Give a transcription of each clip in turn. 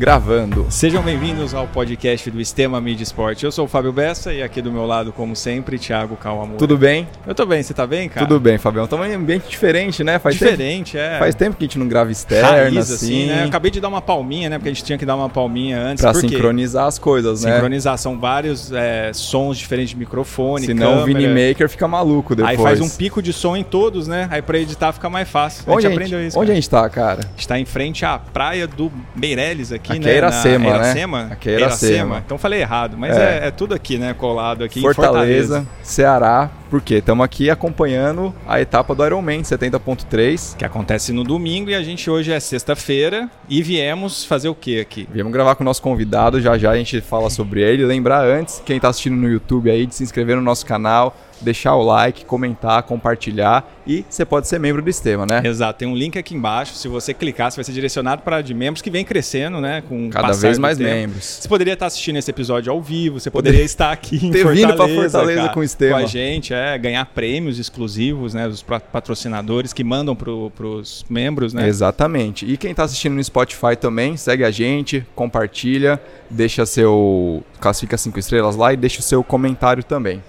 Gravando. Sejam bem-vindos ao podcast do Estema Mídia Esporte. Eu sou o Fábio Bessa e aqui do meu lado, como sempre, Thiago Calamo. Tudo bem? Eu tô bem, você tá bem, cara? Tudo bem, Fabião. Estamos em um ambiente diferente, né? Faz diferente, tempo, é. Faz tempo que a gente não grava externa, Raiz, assim. assim, né? Eu acabei de dar uma palminha, né? Porque a gente tinha que dar uma palminha antes. Pra sincronizar as coisas, né? Sincronizar. São vários é, sons diferentes de microfone, Senão o câmera. Vinimaker fica maluco depois. Aí faz um pico de som em todos, né? Aí pra editar fica mais fácil. Onde a gente aprendeu isso. Onde cara. a gente tá, cara? Está em frente à praia do Meireles aqui, Aqui né? é Iracema, Na né? Iracema? Aqui é Iracema. Então falei errado, mas É. é, é tudo aqui, né? Colado aqui Fortaleza, em Fortaleza. Ceará. Por quê? Estamos aqui acompanhando a etapa do Ironman 70.3. Que acontece no domingo e a gente hoje é sexta-feira e viemos fazer o que aqui? Viemos gravar com o nosso convidado, já já a gente fala sobre ele. Lembrar antes, quem está assistindo no YouTube aí, de se inscrever no nosso canal, deixar o like, comentar, compartilhar e você pode ser membro do Estema, né? Exato, tem um link aqui embaixo. Se você clicar, você vai ser direcionado para de membros que vem crescendo, né? Com Cada vez mais membros. Você poderia estar assistindo esse episódio ao vivo, você poderia estar aqui em Ter Fortaleza, vindo Fortaleza cara, com o com a gente, é, ganhar prêmios exclusivos, né, dos pa- patrocinadores que mandam pro, pros membros, né? Exatamente. E quem está assistindo no Spotify também, segue a gente, compartilha, deixa seu. classifica cinco estrelas lá e deixa o seu comentário também.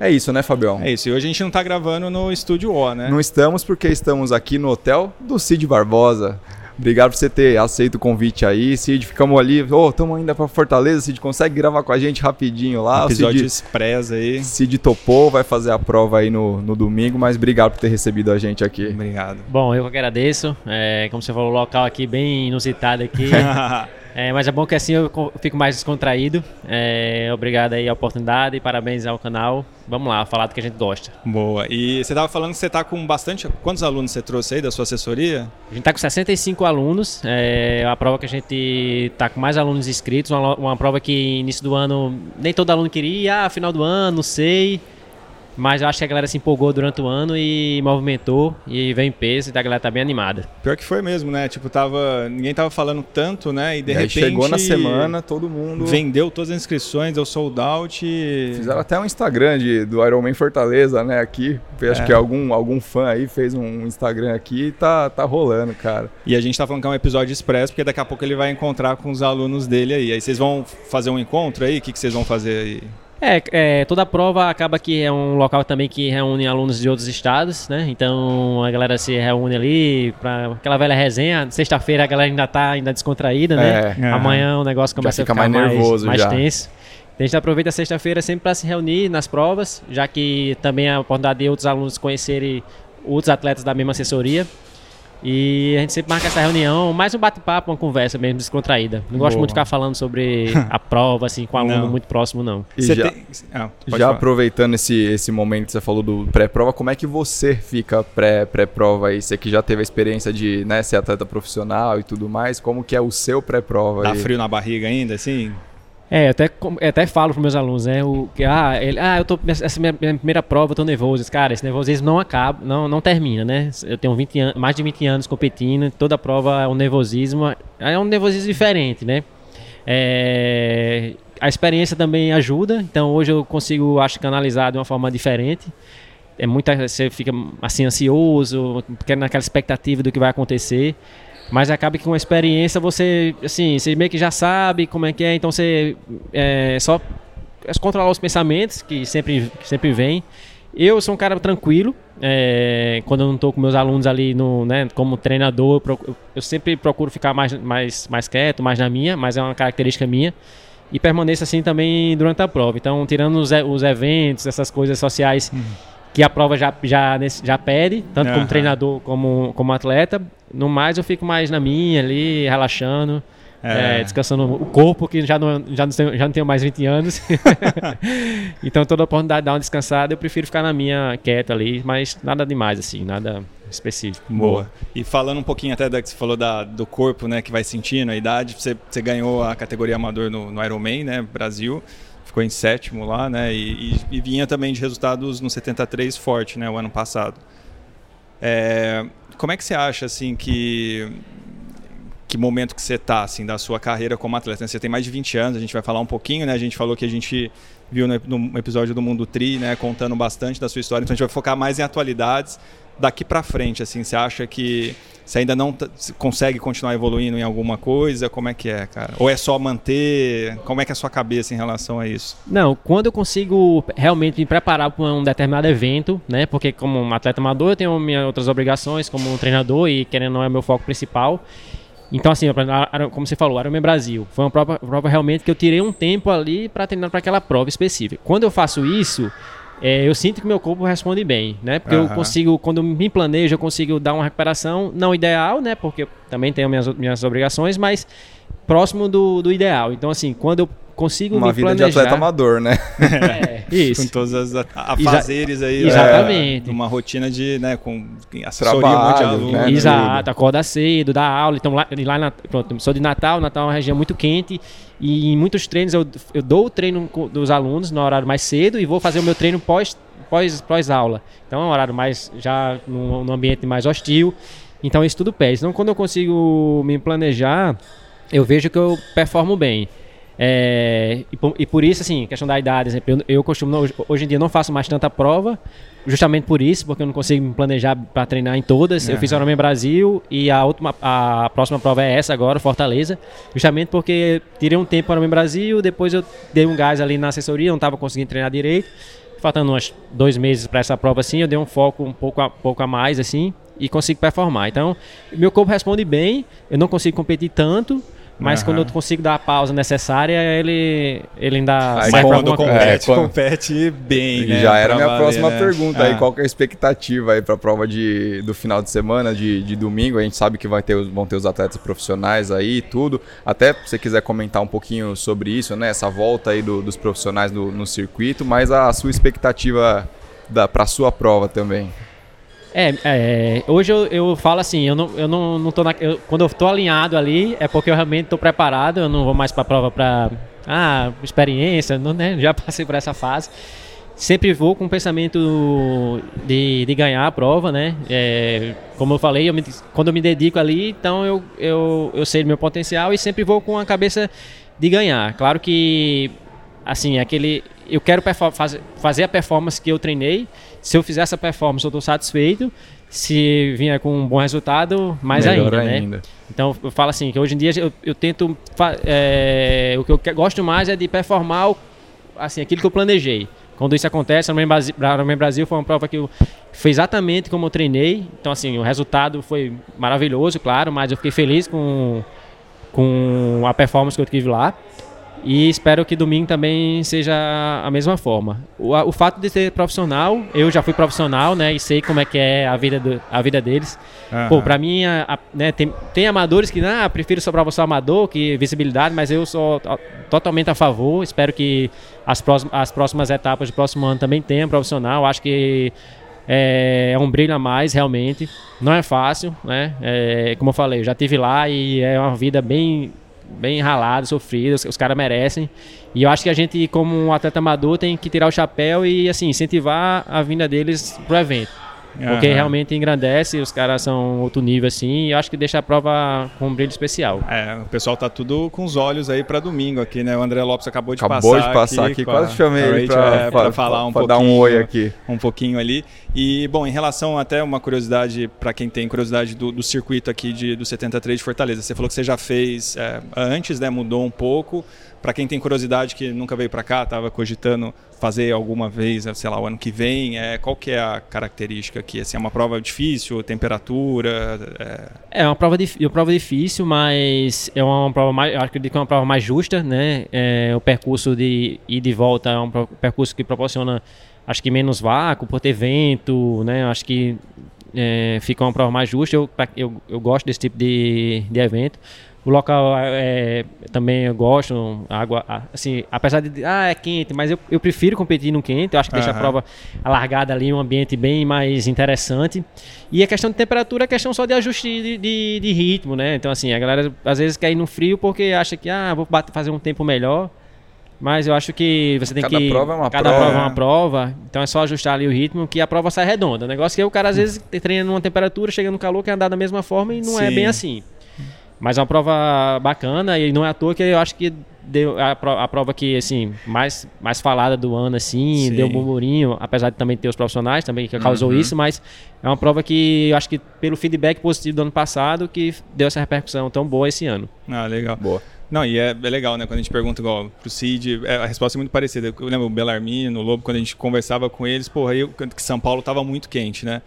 É isso, né, Fabião? É isso. E hoje a gente não tá gravando no estúdio O, né? Não estamos porque estamos aqui no hotel do Cid Barbosa. Obrigado por você ter aceito o convite aí, Cid. Ficamos ali, ô, estamos indo para Fortaleza, Cid, consegue gravar com a gente rapidinho lá? Episódio Cid, express aí. Cid topou, vai fazer a prova aí no, no domingo, mas obrigado por ter recebido a gente aqui. Obrigado. Bom, eu que agradeço. É, como você falou, o local aqui bem inusitado aqui. É, mas é bom que assim eu co- fico mais descontraído. É, obrigado aí a oportunidade e parabéns ao canal. Vamos lá, falar do que a gente gosta. Boa. E você tava falando que você tá com bastante. Quantos alunos você trouxe aí da sua assessoria? A gente está com 65 alunos. É uma prova que a gente está com mais alunos inscritos. Uma, uma prova que início do ano nem todo aluno queria. Ah, final do ano, não sei. Mas eu acho que a galera se empolgou durante o ano e movimentou. E veio em peso e a galera tá bem animada. Pior que foi mesmo, né? Tipo, tava. Ninguém tava falando tanto, né? E de e aí repente. chegou na semana, todo mundo. Vendeu todas as inscrições, deu sold out e. Fizeram até um Instagram de, do Ironman Fortaleza, né? Aqui. Acho É. que algum, algum fã aí fez um Instagram aqui e tá, tá rolando, cara. E a gente tá falando que é um episódio expresso, porque daqui a pouco ele vai encontrar com os alunos dele aí. Aí vocês vão fazer um encontro aí? O que, que vocês vão fazer aí? É, é, toda a prova acaba que é um local também que reúne alunos de outros estados, né? Então a galera se reúne ali para aquela velha resenha. Sexta-feira a galera ainda tá ainda descontraída, né? É. Amanhã o negócio começa fica a ficar mais mais, nervoso mais já. tenso. Então, a gente aproveita a sexta-feira sempre para se reunir nas provas, já que também é a oportunidade de outros alunos conhecerem outros atletas da mesma assessoria. E a gente sempre marca essa reunião, mais um bate-papo, uma conversa mesmo descontraída. Não gosto Boa. muito de ficar falando sobre a prova, assim, com aluno Não. muito próximo, não. E Você já, tem- Ah, já falar. aproveitando esse, esse momento que você falou do pré-prova, como é que você fica pré- pré-prova aí? Você que já teve a experiência de né, ser atleta profissional e tudo mais, como que é o seu pré-prova Dá aí? frio na barriga ainda, assim? É, eu até, até falo pros meus alunos, né? O, que, ah, ele, ah, eu tô. Essa minha, minha primeira prova, eu tô nervoso. Cara, esse nervosismo não acaba, não, não termina, né? Eu tenho 20 an mais de 20 anos competindo, toda prova é um nervosismo. É um nervosismo diferente, né? É, a experiência também ajuda, então hoje eu consigo, acho, canalizar de uma forma diferente. É muita, você fica assim ansioso, naquela expectativa do que vai acontecer. Mas acaba que com a experiência você, assim, você meio que já sabe como é que é, então você é só é controlar os pensamentos que sempre, que sempre vem. Eu sou um cara tranquilo, é, quando eu não estou com meus alunos ali no, né, como treinador, eu, procu- eu sempre procuro ficar mais, mais, mais quieto, mais na minha, mas é uma característica minha. E permaneço assim também durante a prova. Então, tirando os, os eventos, essas coisas sociais que a prova já, já, já pede, tanto como Aham. treinador como, como atleta. No mais, eu fico mais na minha ali, relaxando, É. é, descansando o corpo, que já não, já, não tenho, já não tenho mais 20 anos. então, toda oportunidade de dar uma descansada, eu prefiro ficar na minha quieto ali, mas nada demais, assim, nada específico. Boa. E falando um pouquinho até da que você falou da, do corpo, né, que vai sentindo, a idade, você, você ganhou a categoria amador no, no Ironman, né, Brasil, ficou em sétimo lá, né, e, e- e vinha também de resultados no 73 forte, né, o ano passado. É, como é que você acha, assim, que que momento que você está assim, da sua carreira como atleta. Você tem mais de 20 anos, a gente vai falar um pouquinho, né? A gente falou que a gente viu no, episódio do Mundo Tri, né, contando bastante da sua história. Então a gente vai focar mais em atualidades daqui para frente, assim, você acha que você ainda não consegue continuar evoluindo em alguma coisa? Como é que é, cara? Ou é só manter? Como é que é a sua cabeça em relação a isso? Não, quando eu consigo realmente me preparar para um determinado evento, né? Porque como um atleta amador, eu tenho minhas outras obrigações como um treinador e querendo não é meu foco principal. Então, assim, como você falou, Ironman Brasil foi uma prova, prova realmente que eu tirei um tempo ali para treinar para aquela prova específica. Quando eu faço isso, é, eu sinto que meu corpo responde bem, né? Porque uhum. eu consigo, quando eu me planejo, eu consigo dar uma recuperação, não ideal, né? Porque também tenho minhas, minhas obrigações, mas próximo do, do ideal. Então, assim, quando eu consigo Uma me vida planejar. de atleta amador, né? É, isso. com todos os afazeres aí. Exatamente. É, uma rotina de, né, com assessoria Trabalho, de aluno. Né, Exato, acorda cedo, dá aula. Então lá, lá na, pronto, sou de Natal, Natal é uma região muito quente. E em muitos treinos eu, eu dou o treino dos alunos no horário mais cedo e vou fazer o meu treino pós, pós, pós aula. Então é um horário mais já num, num ambiente mais hostil. Então isso tudo pede. Então quando eu consigo me planejar, eu vejo que eu performo bem. É, e, por, e, por, isso, assim, questão da idade, exemplo, eu, eu costumo, hoje, hoje, em dia não faço mais tanta prova, justamente por isso, porque eu não consigo me planejar para treinar em todas. Uhum. Eu fiz Ironman Brasil e a, última, a próxima prova é essa agora, Fortaleza, justamente porque tirei um tempo para Ironman Brasil, depois eu dei um gás ali na assessoria, não estava conseguindo treinar direito. Faltando uns dois meses para essa prova assim, eu dei um foco um pouco a, pouco a mais assim e consigo performar. Então, meu corpo responde bem, eu não consigo competir tanto, mas uhum. quando eu consigo dar a pausa necessária, ele, ele ainda aí, sai quando compete, é, quando... compete bem, né? Já era a minha valer, próxima né? pergunta aí, ah. qual que é a expectativa aí para a prova de, do final de semana, de, de domingo? A gente sabe que vai ter, vão ter os atletas profissionais aí e tudo. Até se você quiser comentar um pouquinho sobre isso, né? Essa volta aí do, dos profissionais no, no circuito, mas a sua expectativa para a sua prova também. É, é, hoje eu, eu falo assim, eu não, eu não, não tô na, eu, quando eu tô alinhado ali, é porque eu realmente tô preparado, eu não vou mais pra prova pra, ah, experiência, não, né, já passei por essa fase. Sempre vou com o pensamento de, de ganhar a prova, né? É, como eu falei, eu me, quando eu me dedico ali, então eu, eu, eu sei do meu potencial e sempre vou com a cabeça de ganhar. Claro que, assim, aquele, eu quero fazer, a performance que eu treinei, se eu fizer essa performance, eu estou satisfeito. Se vier com um bom resultado, mais ainda, ainda, né? Então, eu falo assim, que hoje em dia eu, eu tento... É, o que eu gosto mais é de performar assim, aquilo que eu planejei. Quando isso acontece, no Ironman Brasil foi uma prova que eu foi exatamente como eu treinei. Então, assim, o resultado foi maravilhoso, claro, mas eu fiquei feliz com, com a performance que eu tive lá. E espero que domingo também seja a mesma forma. O, o fato de ser profissional, eu já fui profissional, né? E sei como é que é a vida, do, a vida deles. Uhum. Pô, pra mim, a, a, né, tem, tem amadores que, ah, prefiro só professor amador, que visibilidade, mas eu sou totalmente a favor. Espero que as próximas, as próximas etapas do próximo ano também tenham profissional. Acho que é, é, um brilho a mais, realmente. Não é fácil, né? É, como eu falei, eu já tive lá e é uma vida bem bem ralado, sofrido, os, os caras merecem. E eu acho que a gente, como um atleta amador, tem que tirar o chapéu e assim incentivar a vinda deles pro evento. Porque uhum. realmente engrandece, os caras são outro nível assim, e eu acho que deixa a prova com um brilho especial. É, o pessoal tá tudo com os olhos aí para domingo aqui, né? O André Lopes acabou de acabou passar. Acabou de passar aqui, aqui quase chamei ele para é, pra, falar um pouquinho. dar um oi aqui. Um pouquinho ali. E, bom, em relação até uma curiosidade, para quem tem curiosidade do, do, circuito aqui de, do 73 de Fortaleza, você falou que você já fez é, antes, né? Mudou um pouco. Para quem tem curiosidade que nunca veio para cá, estava cogitando fazer alguma vez, sei lá, o ano que vem, é, qual que é a característica aqui? Assim, é uma prova difícil, temperatura? É, é uma, prova uma prova difícil, mas é uma prova mais, eu acredito que é uma prova mais justa, né? É, o percurso de ir de volta é um percurso que proporciona, acho que menos vácuo, por ter vento, né? Acho que é, fica uma prova mais justa. Eu, eu, eu gosto desse tipo de, de evento. O local é, também eu gosto, água, assim, apesar de, ah, é quente, mas eu, eu prefiro competir no quente, eu acho que uhum. deixa a prova alargada ali, um ambiente bem mais interessante. E a questão de temperatura é questão só de ajuste de, de, de ritmo, né? Então, assim, a galera às vezes quer ir no frio porque acha que, ah, vou bater, fazer um tempo melhor. Mas eu acho que você tem cada que. Prova é uma cada prova. prova é uma prova. Então é só ajustar ali o ritmo que a prova sai redonda. O negócio é que o cara às vezes treina numa temperatura, chega no calor, quer andar da mesma forma e não é Sim. é bem assim. Mas é uma prova bacana e não é à toa que eu acho que deu a, a prova que assim mais mais falada do ano assim Sim. deu um burburinho apesar de também ter os profissionais também que causou uhum. isso mas é uma prova que eu acho que pelo feedback positivo do ano passado que deu essa repercussão tão boa esse ano ah legal boa não, e é, é, legal, né? Quando a gente pergunta igual pro Cid, é, a resposta é muito parecida. Eu lembro o Belarmino, o Lobo, quando a gente conversava com eles, porra, aí que São Paulo tava muito quente, né?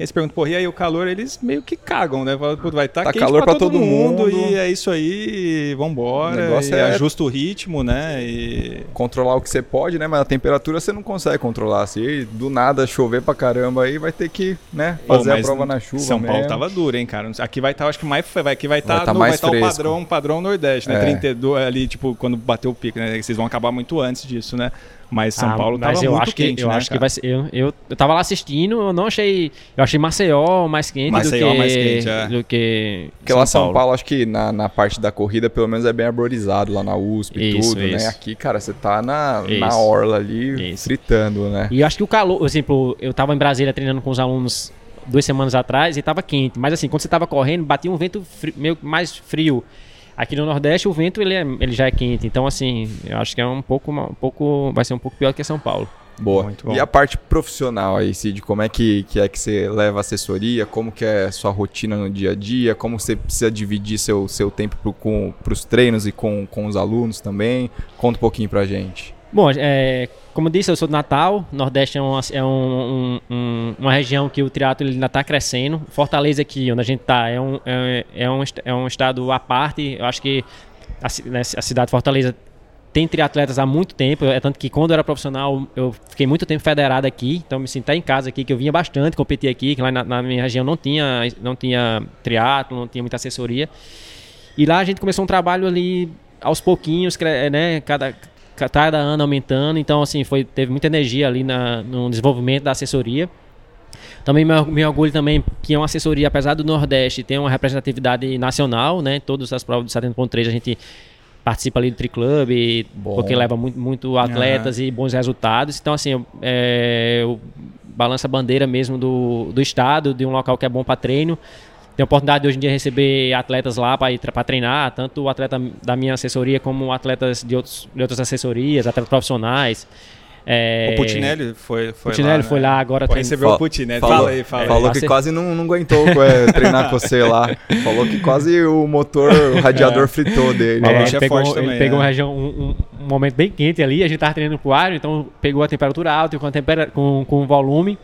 E aí você pergunta, porra, e aí o calor, eles meio que cagam, né? Fala, vai estar tá, tá calor pra, todo, todo mundo, mundo, e é isso aí, vambora. O e é ajusta o ritmo, né? E... Controlar o que você pode, né? Mas a temperatura você não consegue controlar. Se do nada chover pra caramba aí, vai ter que, né, fazer Pô, a prova na chuva. São mesmo. Paulo tava duro, hein, cara? Aqui vai estar, tá, acho que mais. Aqui vai estar tá, vai tá vai tá o padrão, padrão Nordeste, né? É. 32 ali, tipo, quando bateu o pico, né? Vocês vão acabar muito antes disso, né? Mas São ah, Paulo mas tava eu muito acho quente, que, Eu né, acho cara? que vai ser... Eu, eu, eu tava lá assistindo, eu não achei... Eu achei Maceió mais quente Maceió do que... mais quente, é. Do que Porque São lá São Paulo. Paulo, acho que na, na parte da corrida, pelo menos é bem arborizado, lá na USP e tudo, né? isso. né? Aqui, cara, você tá na, na orla ali, isso. fritando, né? E eu acho que o calor... Por exemplo, eu tava em Brasília treinando com os alunos duas semanas atrás e tava quente. Mas assim, quando você tava correndo, batia um vento frio, meio mais frio. Aqui no Nordeste o vento ele, é, ele já é quente, então assim, eu acho que é um pouco, um pouco vai ser um pouco pior que São Paulo. Boa. E a parte profissional aí, Cid, como é que, que é que você leva assessoria? Como que é a sua rotina no dia a dia? Como você precisa dividir seu, seu tempo para os treinos e com, com os alunos também? Conta um pouquinho pra gente. Bom, é, como disse, eu sou do Natal. Nordeste é, uma, é um, um, uma região que o triatlo ainda está crescendo. Fortaleza aqui, onde a gente está, é um, é, é, um, é um estado à parte. Eu acho que a, né, a cidade de Fortaleza tem triatletas há muito tempo. É tanto que quando eu era profissional, eu fiquei muito tempo federado aqui. Então me sinto em casa aqui, que eu vinha bastante competir aqui, que lá na, na minha região não tinha, não tinha triatlo, não tinha muita assessoria. E lá a gente começou um trabalho ali aos pouquinhos, né? Cada, cada ano aumentando, então assim, foi, teve muita energia ali na, no desenvolvimento da assessoria. Também me, orgulho também que é uma assessoria, apesar do Nordeste, tem uma representatividade nacional, né? Todas as provas do 70.3 a gente participa ali do Triclub, porque leva muito, muito atletas uhum. e bons resultados. Então, assim, é, eu balança a bandeira mesmo do, do estado, de um local que é bom para treino. Tenho a oportunidade de hoje em dia receber atletas lá para treinar, tanto o atleta da minha assessoria como atletas de, outros, de outras assessorias, atletas profissionais. É... O Putinelli foi, foi Putinelli lá, foi né? lá agora. Pô, recebeu o Putinelli. Falou, fala aí, fala Falou que quase não, não aguentou é, treinar com você lá. Falou que quase o motor, o radiador é. fritou dele. É, ele, é pegou, ele também, pegou é. um, um, um, momento bem quente ali, a gente tava treinando pro ar, então pegou a temperatura alta com, a temperatura, com, com volume.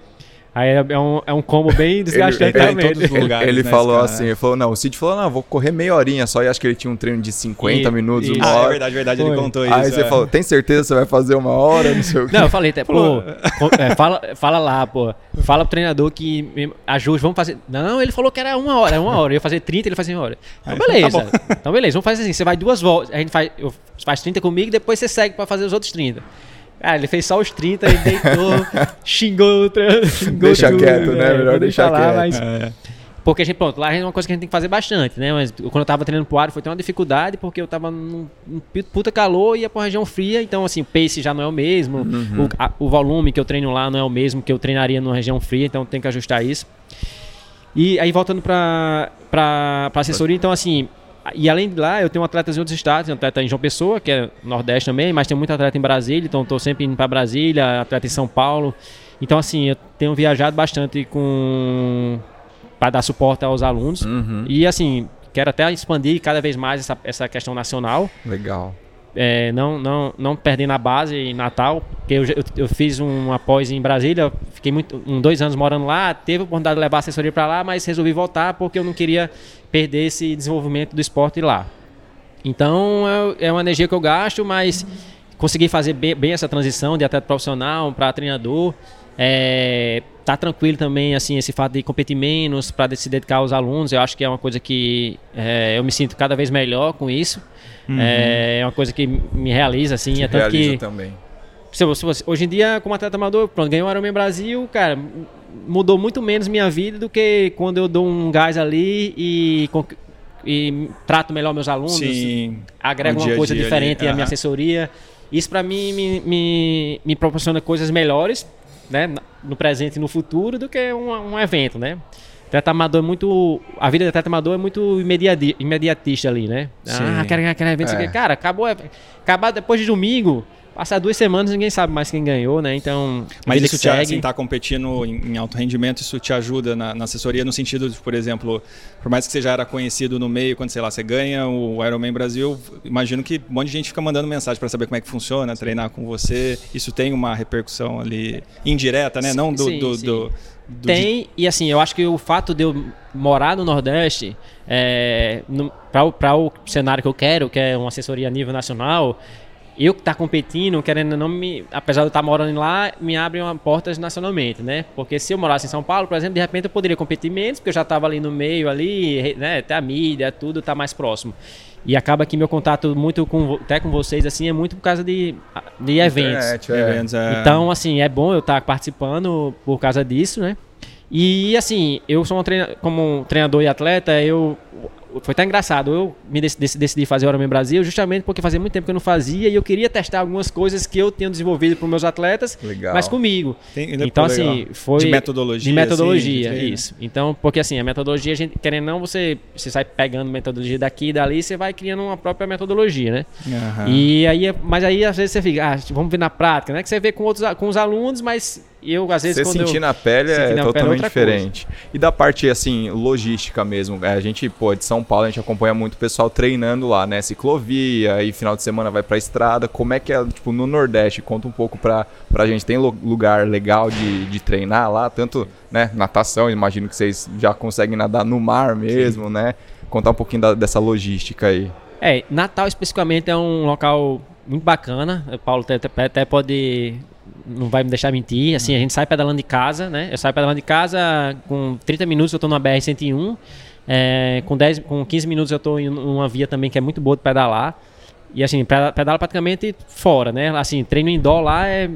Aí é, é um, é um combo bem desgastante ele, ele, também. Lugares, ele né, falou assim, ele falou, não, o Cid falou, não, vou correr meia horinha só, e acho que ele tinha um treino de 50 e, minutos, e, uma ah, hora. é verdade, verdade, Foi. ele contou Aí isso. Aí você é. falou, tem certeza que você vai fazer uma hora, não sei o quê. Não, eu falei até, pô, é, fala, fala lá, pô, fala pro treinador que ajude, vamos fazer... Não, ele falou que era uma hora, uma hora, eu ia fazer 30, ele fazia uma hora. Então tá beleza, tá então beleza, vamos fazer assim, você vai duas voltas, a gente faz, eu, faz 30 comigo, depois você segue pra fazer os outros 30. Ah, ele fez só os 30 e deitou, xingou. Xingou Deixa tudo, quieto, né? É, Melhor deixar falar, quieto. Mas... É. Porque a gente, pronto, lá é uma coisa que a gente tem que fazer bastante, né? Mas quando eu tava treinando pro ar foi ter uma dificuldade, porque eu tava num, num puta calor e ia pra região fria, então assim, o pace já não é o mesmo, uhum. o, a, o volume que eu treino lá não é o mesmo que eu treinaria numa região fria, então tem que ajustar isso. E aí voltando pra, pra, pra assessoria, então assim, e além de lá, eu tenho atletas em outros estados, tenho atleta em João Pessoa, que é Nordeste também, mas tem muito atleta em Brasília, então estou sempre indo para Brasília, atleta em São Paulo. Então, assim, eu tenho viajado bastante com para dar suporte aos alunos. Uhum. E, assim, quero até expandir cada vez mais essa, essa questão nacional. Legal. É, não, não, não perdendo a base em Natal, porque eu, eu, eu, fiz um após em Brasília, fiquei muito, um, dois anos morando lá, teve a oportunidade de levar a assessoria para lá, mas resolvi voltar porque eu não queria perder esse desenvolvimento do esporte lá. Então é, é uma energia que eu gasto, mas consegui fazer bem, bem essa transição de atleta profissional para treinador. É, tá tranquilo também, assim, esse fato de competir menos para se dedicar aos alunos. Eu acho que é uma coisa que é, eu me sinto cada vez melhor com isso. Uhum. É, é, uma coisa que me realiza, assim. Te é tanto que também. Se, se, hoje em dia, como atleta amador, pronto, ganhou o Ironman Brasil, cara, mudou muito menos minha vida do que quando eu dou um gás ali e, e trato melhor meus alunos, Sim, agrego uma coisa diferente ali, à minha assessoria. Isso para mim me, me, me, proporciona coisas melhores, né, no presente e no futuro, do que um, um evento, né? Atleta amador é muito. A vida do atleta amador é muito imediatista ali, né? Sim. Ah, quero ganhar aquele evento. É. Cara, acabou. Acabar depois de domingo. Passar duas semanas ninguém sabe mais quem ganhou, né? Então. Mas isso te, assim, tá competindo em, em, alto rendimento, isso te ajuda na, na, assessoria no sentido de, por exemplo, por mais que você já era conhecido no meio, quando sei lá, você ganha o Ironman Brasil, imagino que um monte de gente fica mandando mensagem para saber como é que funciona, treinar com você. Isso tem uma repercussão ali indireta, né? Sim, Não do, sim, do, sim. do tem, e assim, eu acho que o fato de eu morar no Nordeste, é, para o cenário que eu quero, que é uma assessoria a nível nacional, eu que tá competindo, querendo não me, apesar de eu estar tá morando lá, me abre uma portas nacionalmente, né? Porque se eu morasse em São Paulo, por exemplo, de repente eu poderia competir menos, porque eu já estava ali no meio ali, né, até a mídia, tudo tá mais próximo. E acaba que meu contato muito com até com vocês assim é muito por causa de, de eventos. Internet, é. eventos é. Então, assim, é bom eu estar tá participando por causa disso, né? E assim, eu sou um treina, como um treinador e atleta, eu foi até engraçado. Eu me decidi, decidi fazer o Ironman Brasil justamente porque fazia muito tempo que eu não fazia e eu queria testar algumas coisas que eu tenho desenvolvido para os meus atletas, legal. mas comigo. Tem, então assim, legal. foi de metodologia, de metodologia, assim, isso. Então, porque assim, a metodologia, a gente querendo não você você sai pegando metodologia daqui e dali, você vai criando uma própria metodologia, né? Uhum. E aí, mas aí às vezes você fica, ah, vamos ver na prática, né? Que você vê com outros com os alunos, mas eu, às vezes, Você sentir eu, na pele é na totalmente pele é diferente. Coisa. E da parte, assim, logística mesmo. É, a gente, pô, de São Paulo, a gente acompanha muito o pessoal treinando lá, né? Ciclovia, e final de semana vai pra estrada. Como é que é, tipo, no Nordeste? Conta um pouco pra, pra gente. Tem lugar legal de, de treinar lá? Tanto, né, natação, imagino que vocês já conseguem nadar no mar mesmo, Sim. né? Contar um pouquinho da, dessa logística aí. É, Natal especificamente é um local muito bacana. O Paulo até, até pode não vai me deixar mentir. Assim, a gente sai pedalando de casa, né? Eu saio pedalando de casa, com 30 minutos eu estou na BR-101. É, com, 10, com 15 minutos eu estou em uma via também que é muito boa de pedalar. E assim, pedala praticamente fora, né? Assim, treino indoor lá é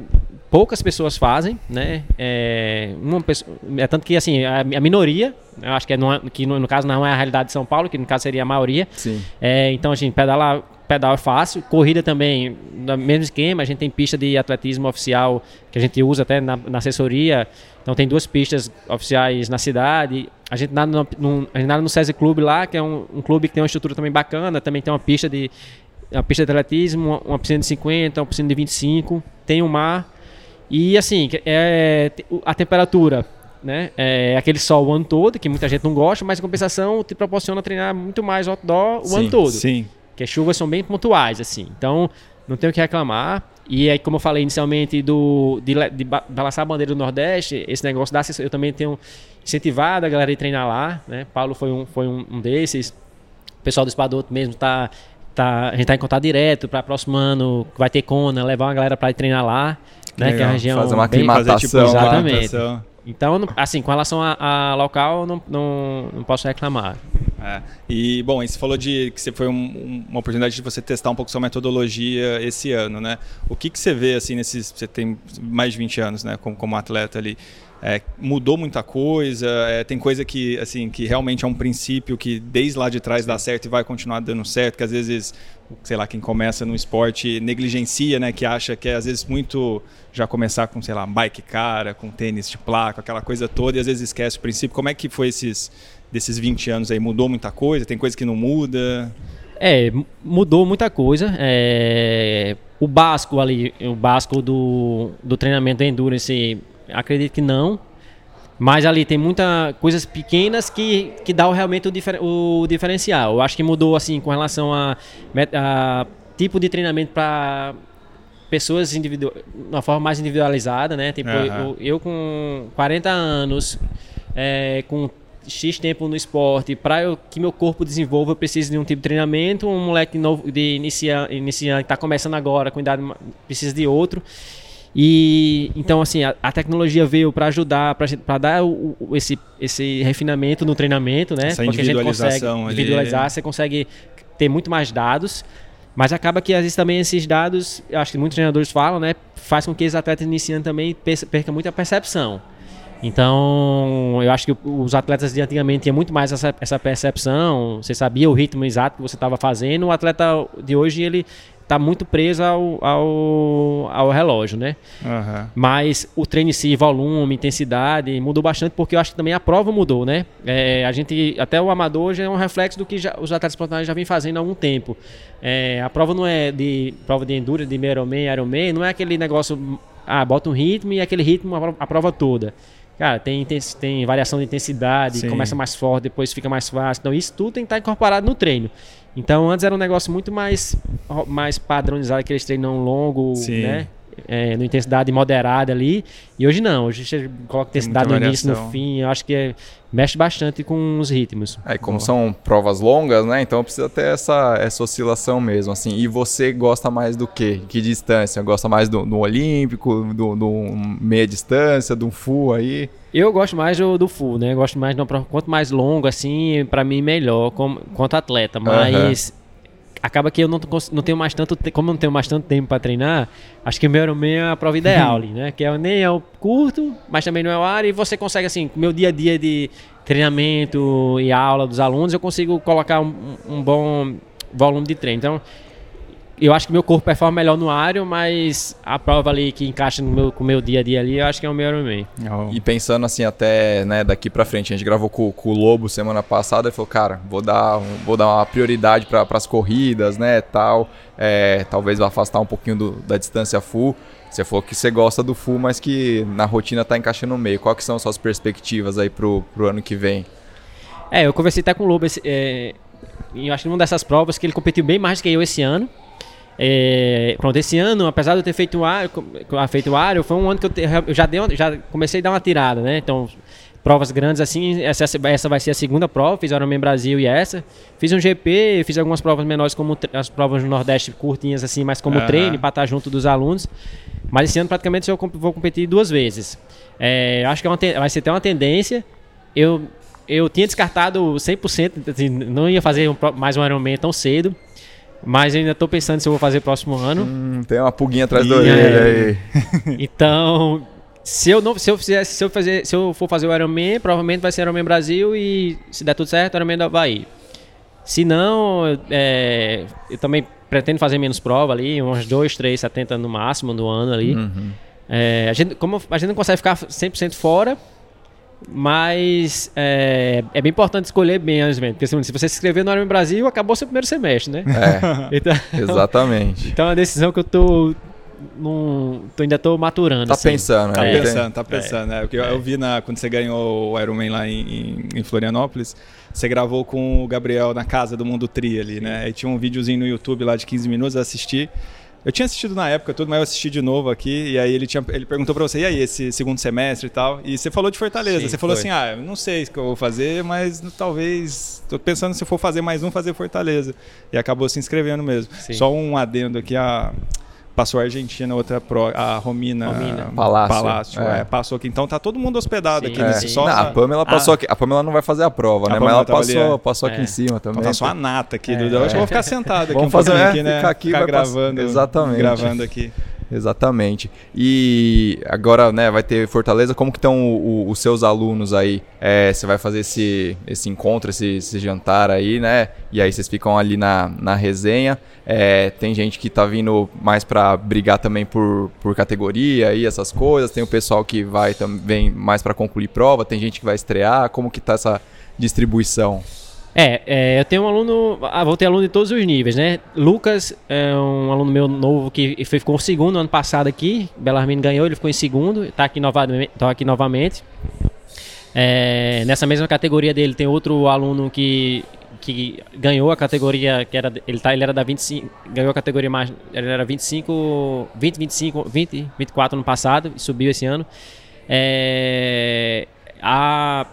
poucas pessoas fazem, né? É, uma pessoa, é tanto que assim a, a minoria, eu acho que, é no, que no, no, caso não é a realidade de São Paulo, que no caso seria a maioria. Sim. É, então assim pedala pedal é fácil, corrida também, no mesmo esquema, a gente tem pista de atletismo oficial que a gente usa até na, na assessoria, então tem duas pistas oficiais na cidade, a gente nada no, no, a gente nada no SESI Clube lá, que é um, um, clube que tem uma estrutura também bacana, também tem uma pista de uma pista de atletismo, uma, uma piscina de 50, uma piscina de 25, tem o um mar, e assim, é, a temperatura né? É aquele sol o ano todo, que muita gente não gosta, mas em compensação te proporciona treinar muito mais outdoor o sim, ano todo. Sim. Que as chuvas são bem pontuais, assim. Então, não tenho o que reclamar. E aí, como eu falei inicialmente do, de, de balançar a bandeira do Nordeste, esse negócio da eu também tenho incentivado a galera a treinar lá, né? Paulo foi um, foi um, um desses. O pessoal do Espadoto mesmo tá, tá, a gente tá em contato direto para próximo ano, vai ter Kona, levar uma galera para treinar lá, né? Que é a região fazer uma aclimatação, tipo, exatamente. Então, assim, com relação a, a local, não, não, não posso reclamar. É. E, bom, você falou de que você foi um, uma oportunidade de você testar um pouco sua metodologia esse ano, né? O que, que você vê, assim, nesses... Você tem mais de 20 anos, né, como, como atleta ali. É, mudou muita coisa, é, tem coisa que, assim, que realmente é um princípio que desde lá de trás dá certo e vai continuar dando certo, que às vezes, sei lá, quem começa no esporte negligencia, né, que acha que é às vezes muito já começar com, sei lá, bike cara, com tênis de placa, aquela coisa toda, e às vezes esquece o princípio. Como é que foi esses desses 20 anos aí? Mudou muita coisa? Tem coisa que não muda? É, mudou muita coisa. É, o básico ali, o básico do, do treinamento da Endurance, acredito que não. Mas ali tem muitas coisas pequenas que, que dá realmente o, difer, o diferencial. Eu acho que mudou assim com relação a, a tipo de treinamento para pessoas individual, uma forma mais individualizada, né? Tipo, uhum. eu, eu, com 40 anos, é, com X tempo no esporte, para que meu corpo desenvolva, eu preciso de um tipo de treinamento. Um moleque novo de iniciante, iniciante está começando agora, com idade, precisa de outro. E então assim, a, a tecnologia veio para ajudar, para dar o, o, esse, esse refinamento no treinamento, né? Essa Porque a gente consegue individualizar, você consegue ter muito mais dados. Mas acaba que às vezes também esses dados, acho que muitos treinadores falam, né? Faz com que os atletas iniciantes também percam muita percepção. Então, eu acho que os atletas de antigamente tinham muito mais essa, essa percepção, você sabia o ritmo exato que você estava fazendo. O atleta de hoje, ele tá muito preso ao, ao, ao relógio, né? Aham. Mas o treino em si, volume, intensidade, mudou bastante porque eu acho que também a prova mudou, né? É, a gente, até o amador já é um reflexo do que já- os atletas profissionais já vêm fazendo há algum tempo. É, a prova não é de prova de endurance, de Ironman, Ironman, não é aquele negócio, ah, bota um ritmo e aquele ritmo a prova toda. Cara, tem, tem variação de intensidade, Sim. começa mais forte, depois fica mais fácil. Então isso tudo tem que estar incorporado no treino. Então antes era um negócio muito mais, mais padronizado, aqueles treinão longo, Sim. né? É, no intensidade moderada ali. E hoje não, hoje você coloca Tem intensidade no início, no fim. Eu acho que é- mexe bastante com os ritmos. É, como são provas longas, né? Então precisa ter essa, essa oscilação mesmo, assim. E você gosta mais do quê? Que distância? Gosta mais do, do olímpico, do, do meia distância, do full aí? Eu gosto mais do, do full, né? Eu gosto mais de uma prova, quanto mais longo, assim, pra mim melhor, como, quanto atleta. Mas acaba que eu não, não tenho mais tanto, como eu não tenho mais tanto tempo pra treinar, acho que o meu Ironman é a prova ideal ali, né? Que é, nem é o curto, mas também não é o área e você consegue, assim, meu dia a dia de treinamento e aula dos alunos, eu consigo colocar um, um bom volume de treino. Então, eu acho que meu corpo performa melhor no área, mas a prova ali que encaixa no meu, com o meu dia a dia ali, eu acho que é o meu Ironman. E pensando assim, até né, daqui pra frente, a gente gravou com, com o Lobo semana passada e falou, cara, vou dar, vou dar uma prioridade para as corridas, né, tal. É, talvez vá afastar um pouquinho do- da distância full. Você falou que você gosta do full, mas que na rotina tá encaixando no meio. Qual que são suas perspectivas aí pro, pro ano que vem? É, eu conversei até com o Lobo, esse, é, e eu acho que numa dessas provas que ele competiu bem mais do que eu esse ano. É, pronto, esse ano, apesar de eu ter feito o ar, feito o ar, foi um ano que eu, te- eu já, dei uma- já comecei a dar uma tirada, né? Então, provas grandes assim, essa, essa vai ser a segunda prova, fiz Ironman Brasil e essa. Fiz um GP, fiz algumas provas menores como as provas no Nordeste curtinhas assim, mas como Aham. treino, para estar junto dos alunos. Mas esse ano praticamente eu vou competir duas vezes. É, acho que é uma vai ser até uma tendência. Eu, eu tinha descartado 100%, assim, não ia fazer um mais um Ironman tão cedo. Mas ainda estou pensando se eu vou fazer próximo ano. Hum, tem uma pulguinha atrás da Ih, orelha aí. Então, se eu não, se eu fizesse, se eu fazer, se eu for fazer o Ironman, provavelmente vai ser Ironman Brasil e se der tudo certo, Ironman do Havaí. Se não, é, eu também pretendo fazer menos prova ali, uns 2, 3, 70 no máximo do ano ali. Uhum. É, a gente, como a gente não consegue ficar 100% fora, mas é, é bem importante escolher bem antes mesmo. Porque se se você se inscrever no Ironman Brasil, acabou seu primeiro semestre, né? É, Então, exatamente. então é uma decisão que eu tô, num, tô ainda tô maturando. Tá assim. pensando, Tá né? É. pensando, tá pensando. É. porque eu, eu vi na, quando você ganhou o Ironman lá em, em- Florianópolis, você gravou com o Gabriel na casa do Mundo Tri ali, né? Aí tinha um videozinho no YouTube lá de 15 minutos, eu assisti. Eu tinha assistido na época tudo, mas eu assisti de novo aqui, e aí ele, tinha, ele perguntou pra você, e aí, esse segundo semestre e tal? E você falou de Fortaleza, Sim, você falou foi. assim, ah, não sei o que eu vou fazer, mas talvez, tô pensando se eu for fazer mais um, fazer Fortaleza. E acabou se inscrevendo mesmo. Sim. Só um adendo aqui, a... Passou a Argentina, outra pro, a Romina, Romina. Palácio, é. é. passou aqui. Então tá todo mundo hospedado Sim, aqui É. nesse sim. só. Não, a Pamela passou aqui. A Pamela não vai fazer a prova, né? A Mas ela Pamela tava ali, passou, é. passou aqui É. em cima também. Então tá só a nata aqui. É. do, eu acho que vou ficar sentado aqui Vamos um fazer- pouquinho é, aqui, né? ficar aqui, ficar gravando, Exatamente. gravando aqui. Exatamente. E agora, né, vai ter Fortaleza. Como que estão os seus alunos aí? É, você vai fazer esse, esse encontro, esse, esse jantar aí, né? E aí vocês ficam ali na, na resenha. É, tem gente que tá vindo mais pra brigar também por, por categoria e essas coisas. Tem o pessoal que vai também mais pra concluir prova. Tem gente que vai estrear. Como que tá essa distribuição? É, é, eu tenho um aluno, ah, vou ter aluno de todos os níveis, né? Lucas é um aluno meu novo que ficou em segundo ano passado aqui. Belarmino ganhou, ele ficou em segundo, tá aqui, tá aqui novamente. É, nessa mesma categoria dele tem outro aluno que, que ganhou a categoria que era ele tá ele era da 25, ganhou a categoria mais ele era 25, 20, 25, 20, 24 ano passado e subiu esse ano. É, a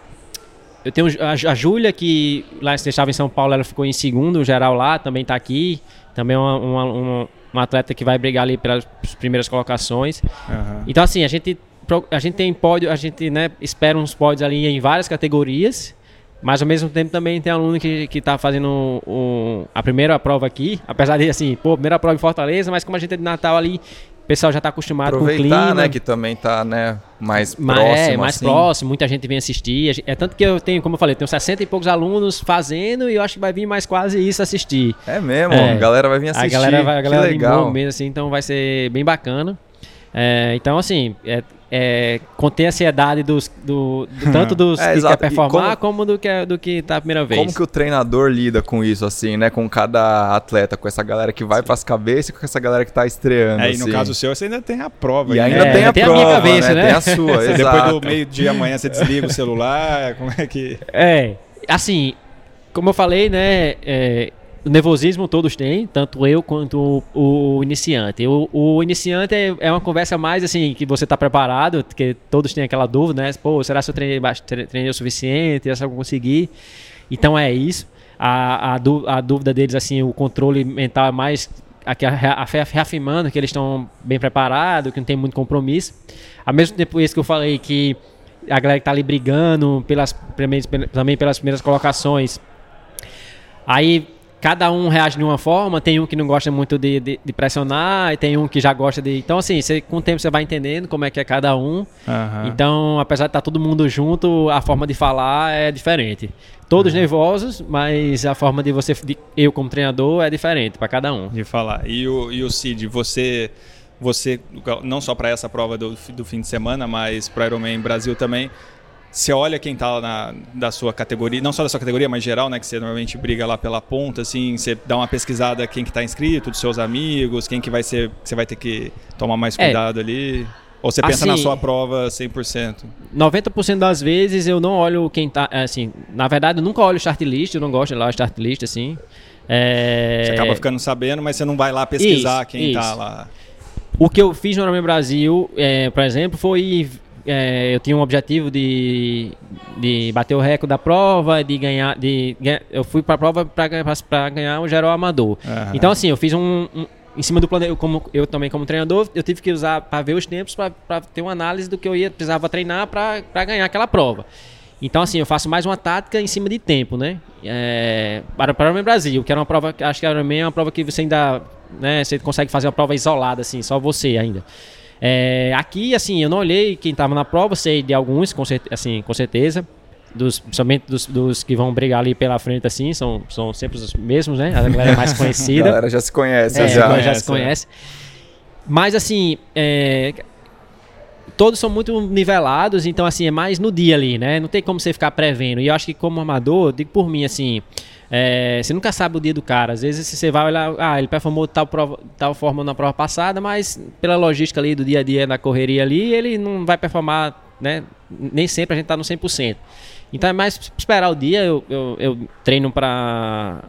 eu tenho a, a Júlia, que lá estava em São Paulo, ela ficou em segundo geral lá, também está aqui. Também é uma, uma, uma, uma atleta que vai brigar ali pelas primeiras colocações. Aham. Então, assim, a gente, a gente tem pódio, a gente né, espera uns pódios ali em várias categorias, mas ao mesmo tempo também tem aluno que, que tá fazendo o- a primeira prova aqui, apesar de, assim, pô, primeira prova em Fortaleza, mas como a gente é de Natal ali, pessoal já está acostumado Aproveitar, com o clima. né? Que também tá, né, mais Mas próximo. é, mais assim. próximo, muita gente vem assistir. É tanto que eu tenho, como eu falei, tenho 60 e poucos alunos fazendo e eu acho que vai vir mais quase isso assistir. É mesmo, É. a galera vai vir assistir. A galera vai, a galera que legal. mesmo, assim, então vai ser bem bacana. É, então, assim, é, é, conter a ansiedade dos, do, do- tanto dos É, que exato. quer performar, como- como, do, que, do que tá a primeira vez. Como que o treinador lida com isso, assim, né? Com cada atleta, com essa galera que vai pras cabeças e com essa galera que tá estreando. É, e no assim. caso seu, você ainda tem a prova. E aí, ainda né? tem a tem a minha prova, cabeça, né? Tem a sua, exato. depois do meio-dia amanhã você desliga o celular, como é que... É, assim, como eu falei, né, é, nervosismo todos têm, tanto eu quanto o, o iniciante. O, o iniciante é, é uma conversa mais assim, que você está preparado, porque todos têm aquela dúvida, né? Pô, será que eu treinei, treinei o suficiente? Será que eu consegui? Então é isso. A, a, a dúvida deles, assim, o controle mental é mais aqui reafirmando que eles estão bem preparados, que não tem muito compromisso. Ao mesmo tempo isso que eu falei que a galera que tá ali brigando pelas, também pelas primeiras colocações. Aí cada um reage de uma forma, tem um que não gosta muito de, de, de pressionar, e tem um que já gosta de. Então, assim, você, com o tempo você vai entendendo como é que é cada um. Aham. Então, apesar de estar todo mundo junto, a forma de falar é diferente. Todos nervosos, mas a forma de você, de- eu como treinador, é diferente para cada um. de falar. E o, e o Cid, você, você não só para essa prova do, do fim de semana, mas para o Ironman Brasil também, você olha quem tá lá na, da sua categoria, não só da sua categoria, mas geral, né, que você normalmente briga lá pela ponta, assim, você dá uma pesquisada quem que tá inscrito, dos seus amigos, quem que vai ser, que você vai ter que tomar mais É. cuidado ali. Ou você pensa na Assim- sua prova 100%? 90% das vezes eu não olho quem tá. Assim, na verdade, eu nunca olho o start list, eu não gosto de o start list assim. É, Você acaba ficando sabendo, mas você não vai lá pesquisar Isso, quem tá isso. lá. O que eu fiz no Ironman Brasil, é, por exemplo, foi. É, eu tinha um objetivo de, de bater o recorde da prova, de ganhar. De, eu fui para a prova para ganhar o geral amador. Aham. Então, assim, eu fiz um. um- em cima do plano, eu, como, eu também como treinador, eu tive que usar para ver os tempos, para ter uma análise do que eu ia precisava treinar para ganhar aquela prova. Então, assim, eu faço mais uma tática em cima de tempo, né? É, para, para o Brasil, que era uma prova, que acho que a Ironman é uma prova que você ainda, né, você consegue fazer uma prova isolada, assim, só você ainda. É, aqui, assim, eu não olhei quem estava na prova, sei de alguns, com, certe- assim, com certeza. Dos, principalmente dos, dos que vão brigar ali pela frente, assim, são, são sempre os mesmos, né? A galera mais A conhecida. galera já se conhece, É, já. já, conhece, se conhece. Mas assim, é, todos são muito nivelados, então assim, é mais no dia ali, né? Não tem como você ficar prevendo. E eu acho que como amador, digo por mim assim, é, você nunca sabe o dia do cara. Às vezes você vai olhar, ah, ele performou tal, tal forma na prova passada, mas pela logística ali do dia a dia, na correria ali, ele não vai performar, né? Nem sempre a gente tá no 100%. Então é mais esperar o dia, eu, eu, eu treino pra.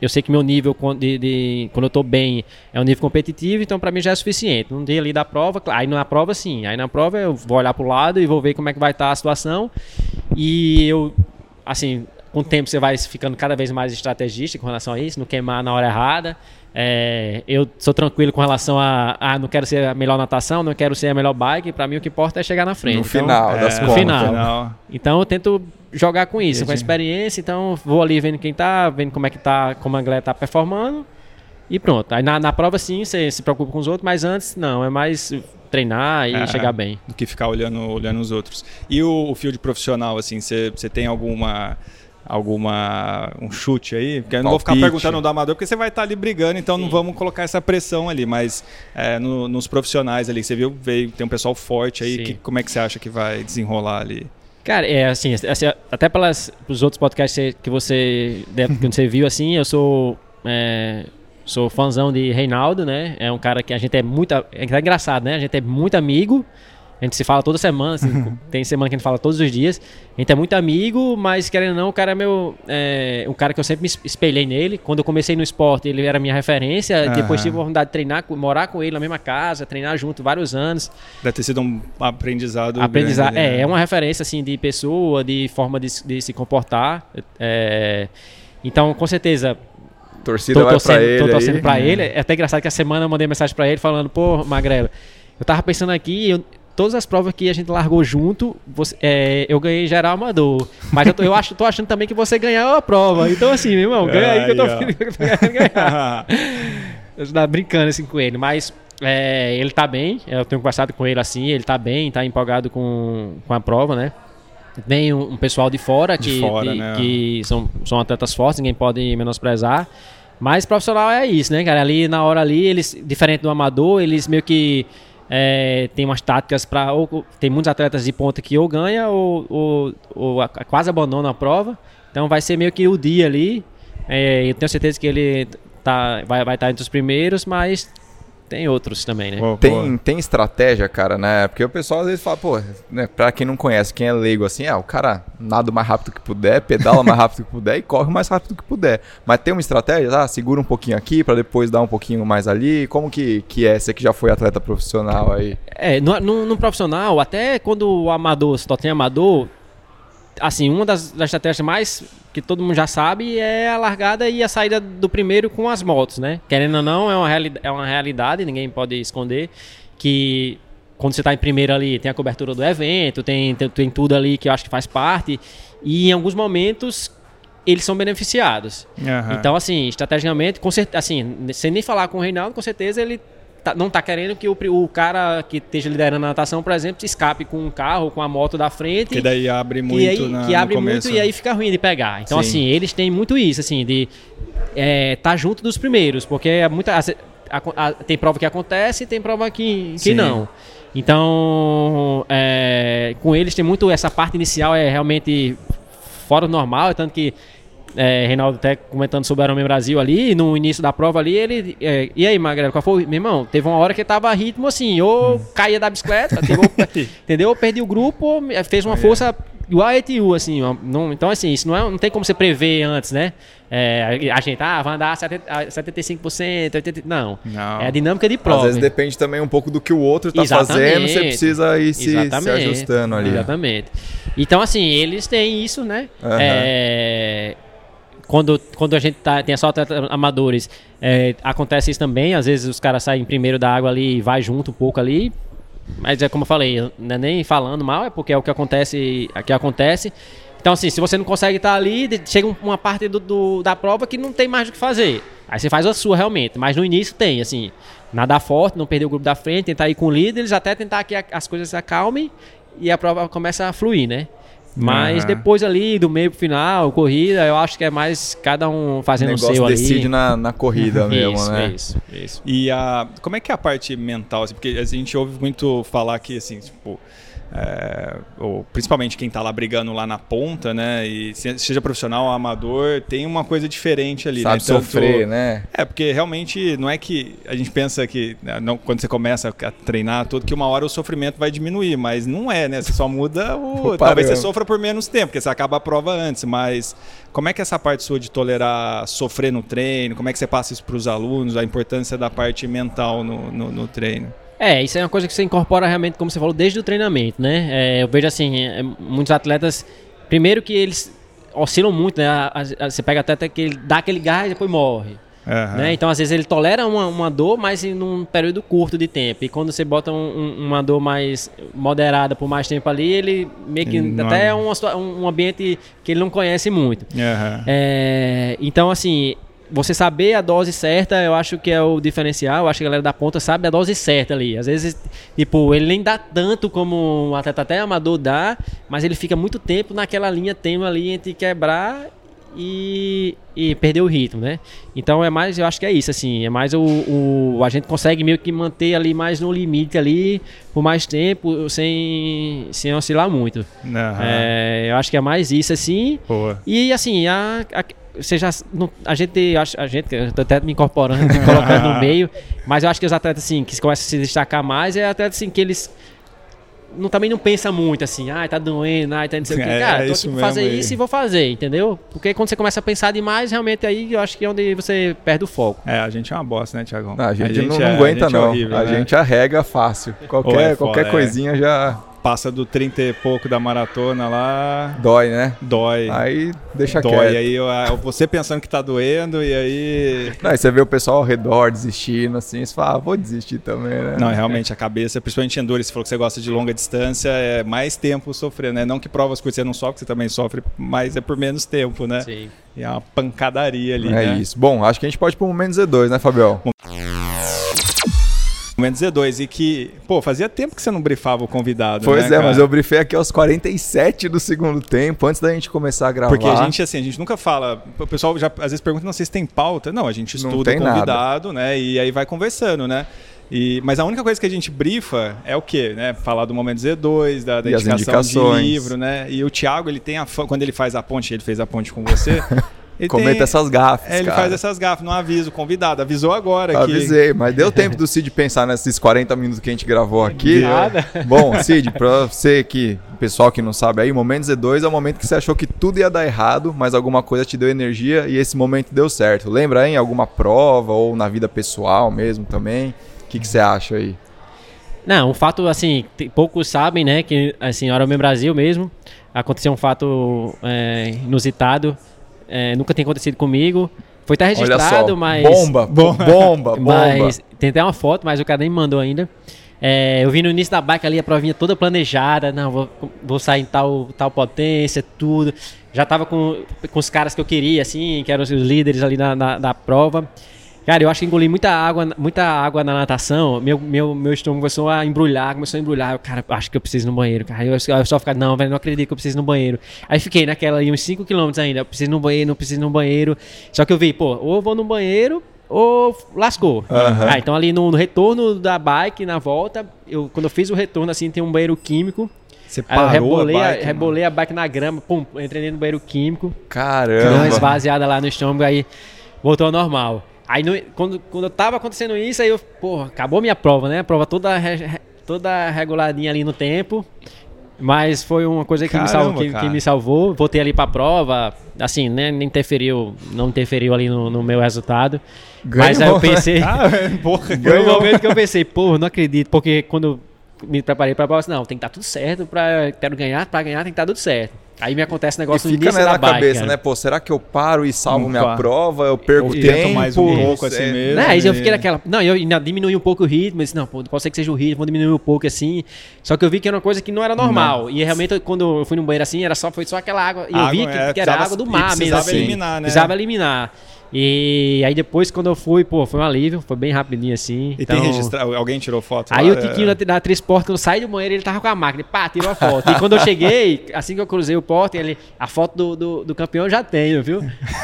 Eu sei que meu nível de, de- quando eu tô bem é um nível competitivo, então pra mim já é suficiente. Um dia ali da prova, aí na prova sim, aí na prova eu vou olhar pro lado e vou ver como é que vai estar a situação. E eu, assim, com o tempo você vai ficando cada vez mais estrategista com relação a isso, não queimar na hora errada. É, eu sou tranquilo com relação a, ah, não quero ser a melhor natação, não quero ser a melhor bike, pra mim o que importa é chegar na frente. No Então, final das É, no contas. final. então eu tento jogar com isso, com a experiência, então vou ali vendo quem tá, vendo como é que tá, como a galera tá performando e pronto. Aí na, na prova sim, você se preocupa com os outros, mas antes não, é mais treinar e É. chegar bem. do que ficar olhando, olhando os outros. E o, o field profissional, assim, você você tem alguma alguma um chute aí? Porque eu não vou ficar perguntando do amador, porque você vai estar ali brigando, então não vamos colocar essa pressão ali, mas é, no- nos profissionais ali, você viu, veio, tem um pessoal forte aí, Sim. que, como é que você acha que vai desenrolar ali? Cara, é assim, assim, até pelas, pelos outros podcasts que você, deve- que você viu, assim, eu sou é, sou fãzão de Reinaldo, né? É um cara que a gente é muito, é é engraçado, né? A gente é muito amigo, a gente se fala toda semana, assim, tem semana que a gente fala todos os dias. A gente é muito amigo, mas querendo ou não, o cara é meu, é, um cara que eu sempre me espelhei nele. Quando eu comecei no esporte, ele era minha referência. Aham. Depois tive a oportunidade de treinar, morar com ele na mesma casa, treinar junto vários anos. Deve ter sido um aprendizado. Aprendizado. grande, né? É, é uma referência assim de pessoa, de forma de, se- de se comportar. É, então, com certeza, Torcida tô vai pra torcendo, ele tô torcendo aí. pra ele. É até engraçado que a semana eu mandei mensagem pra ele falando, pô, Magrelo, eu tava pensando aqui, eu- todas as provas que a gente largou junto, você- é, eu ganhei geral amador. Mas eu tô, eu acho, tô achando também que você ganhou a prova. Então, assim, meu irmão, ganha aí que eu tô querendo ganhar. Eu tava brincando assim com ele, mas É, ele tá bem, eu tenho conversado com ele assim, ele tá bem, tá empolgado com, com a prova, né? Vem um, um pessoal de fora, que, De fora, de- né? que são, são atletas fortes, ninguém pode menosprezar. Mas profissional é isso, né, cara? Ali na hora ali, eles, diferente do amador, eles meio que é, tem umas táticas para Tem muitos atletas de ponta que ou ganha ou, ou, ou a- quase abandona a prova. Então vai ser meio que o dia ali. É, eu tenho certeza que ele tá, vai estar tá entre os primeiros, mas tem outros também, né? Boa, boa. Tem, tem estratégia, cara, né? Porque o pessoal às vezes fala, pô, né, pra quem não conhece, quem é leigo assim, ah, o cara nada o mais rápido que puder, pedala o mais rápido que puder e corre o mais rápido que puder. Mas tem uma estratégia, ah, segura um pouquinho aqui pra depois dar um pouquinho mais ali. Como que, que é? Você que já foi atleta profissional aí. É, no, no, no profissional, até quando o amador, só tem amador, assim, uma das, das estratégias mais que todo mundo já sabe é a largada e a saída do primeiro com as motos, né? Querendo ou não, é uma, reali é uma realidade, ninguém pode esconder que quando você está em primeiro ali, tem a cobertura do evento, tem, tem, tem tudo ali que eu acho que faz parte, e em alguns momentos eles são beneficiados. Aham. Então, assim, estrategicamente, com certeza, assim, sem nem falar com o Reinaldo, com certeza ele tá- não tá querendo que o, o cara que esteja liderando a natação, por exemplo, escape com um carro, com a moto da frente. Que daí abre muito aí, na, que abre muito e aí fica ruim de pegar. Então, Sim. assim, eles têm muito isso, assim, de estar junto dos primeiros, porque é muita, a- a- tem prova que acontece e tem prova que, que não. Então, é, com eles tem muito essa parte inicial é realmente fora do normal, é tanto que é, Reinaldo até comentando sobre o Ironman Brasil ali, no início da prova ali, ele. é, e aí, Magrelo, qual foi? Meu irmão, teve uma hora que tava ritmo assim, ou caía da bicicleta, teve- entendeu? Ou perdi o grupo, ou fez uma força igual a ETU, assim. não- então, assim, isso não, é, não tem como você prever antes, né? É, a gente, ah, vai andar 70, ah, 75%, 80%. Não. Não. É a dinâmica de prova. Às vezes depende também um pouco do que o outro tá Exatamente. fazendo, você precisa ir se, se ajustando ali. Exatamente. Então, assim, eles têm isso, né? Aham. É, Quando, quando a gente tá, tem só amadores, é, acontece isso também. Às vezes os caras saem primeiro da água ali e vai junto um pouco ali. Mas é como eu falei, não é nem falando mal, é porque é o que acontece, é que acontece. Então, assim, se você não consegue estar ali, de- chega um- uma parte do, do- da prova que não tem mais o que fazer. Aí você faz a sua realmente. Mas no início tem, assim, nadar forte, não perder o grupo da frente, tentar ir com líderes, até tentar que as coisas se acalmem e a prova começa a fluir, né? Mas Aham. depois ali, do meio pro final, corrida, eu acho que é mais cada um fazendo o negócio seu ali. decide na, na corrida mesmo, isso, né? isso, isso. E a, como é que é a parte mental? assim? porque a gente ouve muito falar que, assim, tipo, é, ou principalmente quem tá lá brigando lá na ponta, né? E se- seja profissional ou amador, tem uma coisa diferente ali, Sabe né? Tanto- sofrer, né? É, porque realmente não é que a gente pensa que né, não, quando você começa a treinar tudo, que uma hora o sofrimento vai diminuir, mas não é, né? Você só muda o. O talvez você sofra por menos tempo, porque você acaba a prova antes, mas como é que é essa parte sua de tolerar sofrer no treino? Como é que você passa isso para os alunos? A importância da parte mental no, no, no treino? É, isso é uma coisa que você incorpora realmente, como você falou, desde o treinamento, né? É, eu vejo assim, é, muitos atletas, primeiro que eles oscilam muito, né? Você pega até que ele dá aquele gás e depois morre. Aham. Né? Então, às vezes, ele tolera uma, uma dor, mas em um período curto de tempo. E quando você bota um- um- uma dor mais moderada por mais tempo ali, ele meio que. Ele até é situa- um, um ambiente que ele não conhece muito. Aham. É, então, assim, você saber a dose certa, eu acho que é o diferencial. Eu acho que a galera da ponta sabe a dose certa ali. Às vezes, tipo, ele nem dá tanto como um atleta até amador dá, mas ele fica muito tempo naquela linha tênue ali entre quebrar e, e perder o ritmo, né? Então é mais, eu acho que é isso, assim, é mais o, o- a gente consegue meio que manter ali mais no limite ali por mais tempo sem, sem oscilar muito. Aham. É, eu acho que é mais isso, assim. Boa. E assim, a, a, você já, não- a gente, acho- a gente, eu tô até me incorporando, me colocando no meio, mas eu acho que os atletas assim, que começam a se destacar mais, é atletas assim, que eles não, também não pensam muito assim, ah, tá doendo, ah, tá não sei o que. É, Cara, é tô isso aqui pra fazer mesmo isso e vou fazer, entendeu? Porque quando você começa a pensar demais, realmente aí eu acho que é onde você perde o foco. É, a gente é uma bosta, né, Tiagão? Não, a gente, não, é- não aguenta, a gente é não. horrível, a né? gente arrega fácil. Qualquer, Ou é qualquer é. coisinha já Passa do 30 e pouco da maratona lá, dói, né? dói. Aí deixa dói. quieto. E aí eu- ah, você pensando que tá doendo, e aí. Não, aí você vê o pessoal ao redor desistindo, assim, você fala, ah, vou desistir também, né? Não, realmente a cabeça, principalmente endurance, você falou que você gosta de longa distância, é mais tempo sofrendo, né? Não que provas curtas você não sofre, você também sofre, mas é por menos tempo, né? Sim. E é uma pancadaria ali, É né? isso. Bom, acho que a gente pode ir pro momento Z2, né, Fabião? Momento Z2, e que, pô, fazia tempo que você não brifava o convidado. Pois né, é, cara? mas eu brifei aqui aos 47 do segundo tempo, antes da gente começar a gravar. Porque a gente, assim, a gente nunca fala. O pessoal já às vezes pergunta, não sei se tem pauta. Não, a gente estuda o tem nada. convidado, né? E aí vai conversando, né? E, mas a única coisa que a gente brifa é o quê? Né? Falar do momento Z2, da, da indicação de livro, né? E o Thiago, ele tem a quando ele faz a ponte, ele fez a ponte com você. ele Cometa tem- essas gafes, É, ele cara. faz essas gafas, não avisa o convidado, avisou agora que Avisei, mas deu tempo do Cid pensar nesses 40 minutos que a gente gravou aqui. Nada. Bom, Cid, pra você que, pessoal que não sabe aí, o momento Z2 é o momento que você achou que tudo ia dar errado, mas alguma coisa te deu energia e esse momento deu certo. Lembra aí em alguma prova ou na vida pessoal mesmo também? O que, que você acha aí? Não, um fato, assim, poucos sabem, né, que, assim, no Ironman Brasil mesmo, aconteceu um fato é, inusitado, é, nunca tem acontecido comigo, foi até Olha registrado, só, mas... bomba, bomba, bomba, bomba. Mas tem até uma foto, mas o cara nem me mandou ainda. É, eu vi no início da bike ali a provinha toda planejada. Não, vou, vou sair em tal, tal potência, tudo. Já tava com, com os caras que eu queria, assim, que eram os líderes ali na, na, da prova. Cara, eu acho que engoli muita água, muita água na natação. Meu, meu, meu estômago começou a embrulhar, começou a embrulhar. Eu, cara, acho que eu preciso ir no banheiro. Cara, eu, eu só ficava, não, velho, não acredito que eu preciso ir no banheiro. Aí fiquei naquela aí, uns 5km ainda. Eu preciso ir no banheiro, não preciso ir no banheiro. Só que eu vi, pô, ou eu vou no banheiro ou lascou. Aham. Ah, então ali no, no retorno da bike, na volta, eu, quando eu fiz o retorno, assim, tem um banheiro químico. você eu parou rebolei, a a, bike. mano. rebolei a bike na grama, pum, entrei do banheiro químico. Deu uma Caramba. esvaziada lá no estômago, aí voltou ao normal. Aí no- quando, quando eu tava acontecendo isso, aí eu, porra, acabou minha prova, né? A prova toda, re- toda reguladinha ali no tempo. Mas foi uma coisa que, me, Caramba, salvou, que, que me salvou. Voltei ali pra prova, assim, né? Não interferiu, não interferiu ali no, no meu resultado. Mas aí eu Ganhou, né? pensei. Ah, porra, Foi o Ganhou. momento que eu pensei, pô, não acredito, porque quando me preparei pra prova, eu disse, não, tem que estar tudo certo pra quero ganhar, pra ganhar tem que estar tudo certo. Aí me acontece um E negócio no fica início né, da na bike, cabeça, cara. né? Pô, será que eu paro e salvo Não minha pá. prova? Eu perco Ou tempo? mais um Não pouco assim mesmo. Né? Aí eu e- fiquei naquela. Não, eu ainda diminui um pouco o ritmo. Eu disse, não, pô, pode ser que seja o ritmo, vou diminuir um pouco assim. Só que eu vi que era uma coisa que não era normal. E realmente, quando eu fui no banheiro assim, era só, foi só aquela água. E eu vi Água, que, é, que era precisava- água do e mar mesmo. precisava Assim. eliminar, né? Precisava eliminar. E aí depois, quando eu fui, pô, foi um alívio, foi bem rapidinho assim. E então... tem registrado, alguém tirou foto Aí lá? o Tiquinho da, da Trisporta, quando sai do banheiro, ele tava com a máquina, pá, tirou a foto. E quando eu cheguei, assim que eu cruzei o porte, ele, a foto do, do, do campeão eu já tenho, viu?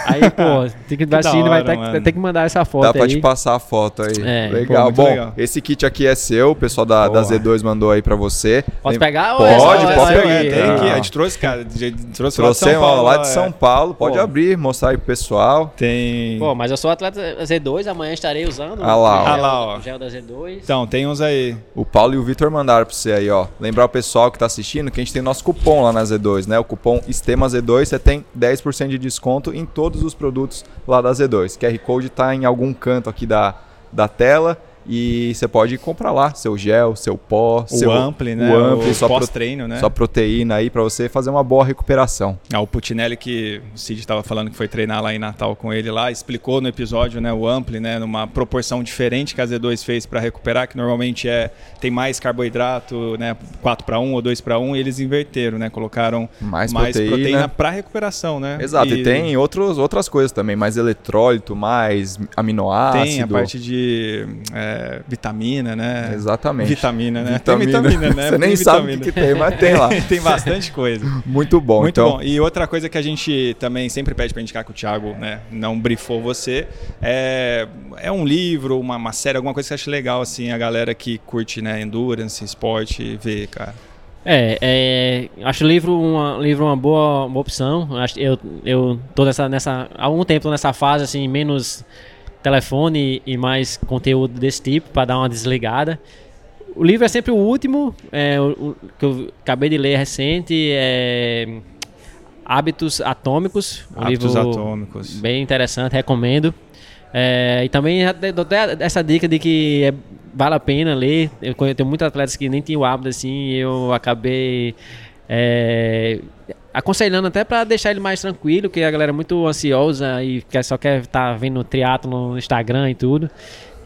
Aí, pô, tem que, da assim, vai ter, ter que mandar essa foto Dá pra aí. te passar a foto aí. É, legal. pô, Bom, legal. esse kit aqui é seu, o pessoal da, da Boa. Z2 mandou aí pra você. Posso Tem- pegar? Pode, é pode é só pegar. eu É, tem Ah. que, a gente trouxe, cara, de- trouxe, Trouxe lá de São Paulo. lá de é. São Paulo. Pode Pô. abrir, mostrar aí pro pessoal. Tem. Pô, mas eu sou atleta Z2, amanhã estarei usando Ah lá, o ó. gel, Ah lá, ó. o gel da Z2. Então, tem uns aí. O Paulo e o Vitor mandaram pra você aí, ó. Lembrar o pessoal que tá assistindo que a gente tem nosso cupom lá na Z2, né? O cupom STEMAZ2, você tem 10% de desconto em todos os produtos lá da Z2. QR Code tá em algum canto aqui da, da tela e você pode comprar lá seu gel, seu pó, O seu Ampli, né? o Ampli, o sua, pro- pós-treino, né? sua proteína aí pra você fazer uma boa recuperação. Ah, o Putinelli, que o Cid estava falando que foi treinar lá em Natal com ele lá, explicou no episódio, né, o Ampli, né, numa proporção diferente que a Z2 fez para recuperar, que normalmente é tem mais carboidrato, né, 4 para 1 ou 2 para 1, e eles inverteram, né, colocaram Mais mais proteína. proteína para recuperação, né? Exato, e, tem outros, outras coisas também, mais eletrólito, mais aminoácido. tem a parte de é, vitamina, né? Exatamente. Vitamina, né? Vitamina. Tem vitamina, né? Você nem sabe o que, que tem, mas tem lá. tem bastante coisa. Muito bom. Muito então, bom. E outra coisa que a gente também sempre pede para indicar que o Thiago né, não brifou você é, é um livro, uma, uma série, alguma coisa que você acha legal, assim, a galera que curte né, endurance, esporte, ver, cara. É, é, acho o livro uma, livro uma boa, uma opção. Acho, eu, eu tô nessa, nessa. Há algum tempo tô nessa fase, assim, menos telefone e mais conteúdo desse tipo, para dar uma desligada. O livro é sempre o último, é, o, o que eu acabei de ler recente, é Hábitos Atômicos. Um Hábitos atômicos. Bem interessante, recomendo. É, e também dou até essa dica de que é- vale a pena ler. Eu tenho muitos atletas que nem tinham o hábito assim, e eu acabei é, aconselhando até para deixar ele mais tranquilo, que a galera é muito ansiosa e só quer estar vendo triatlo no Instagram e tudo.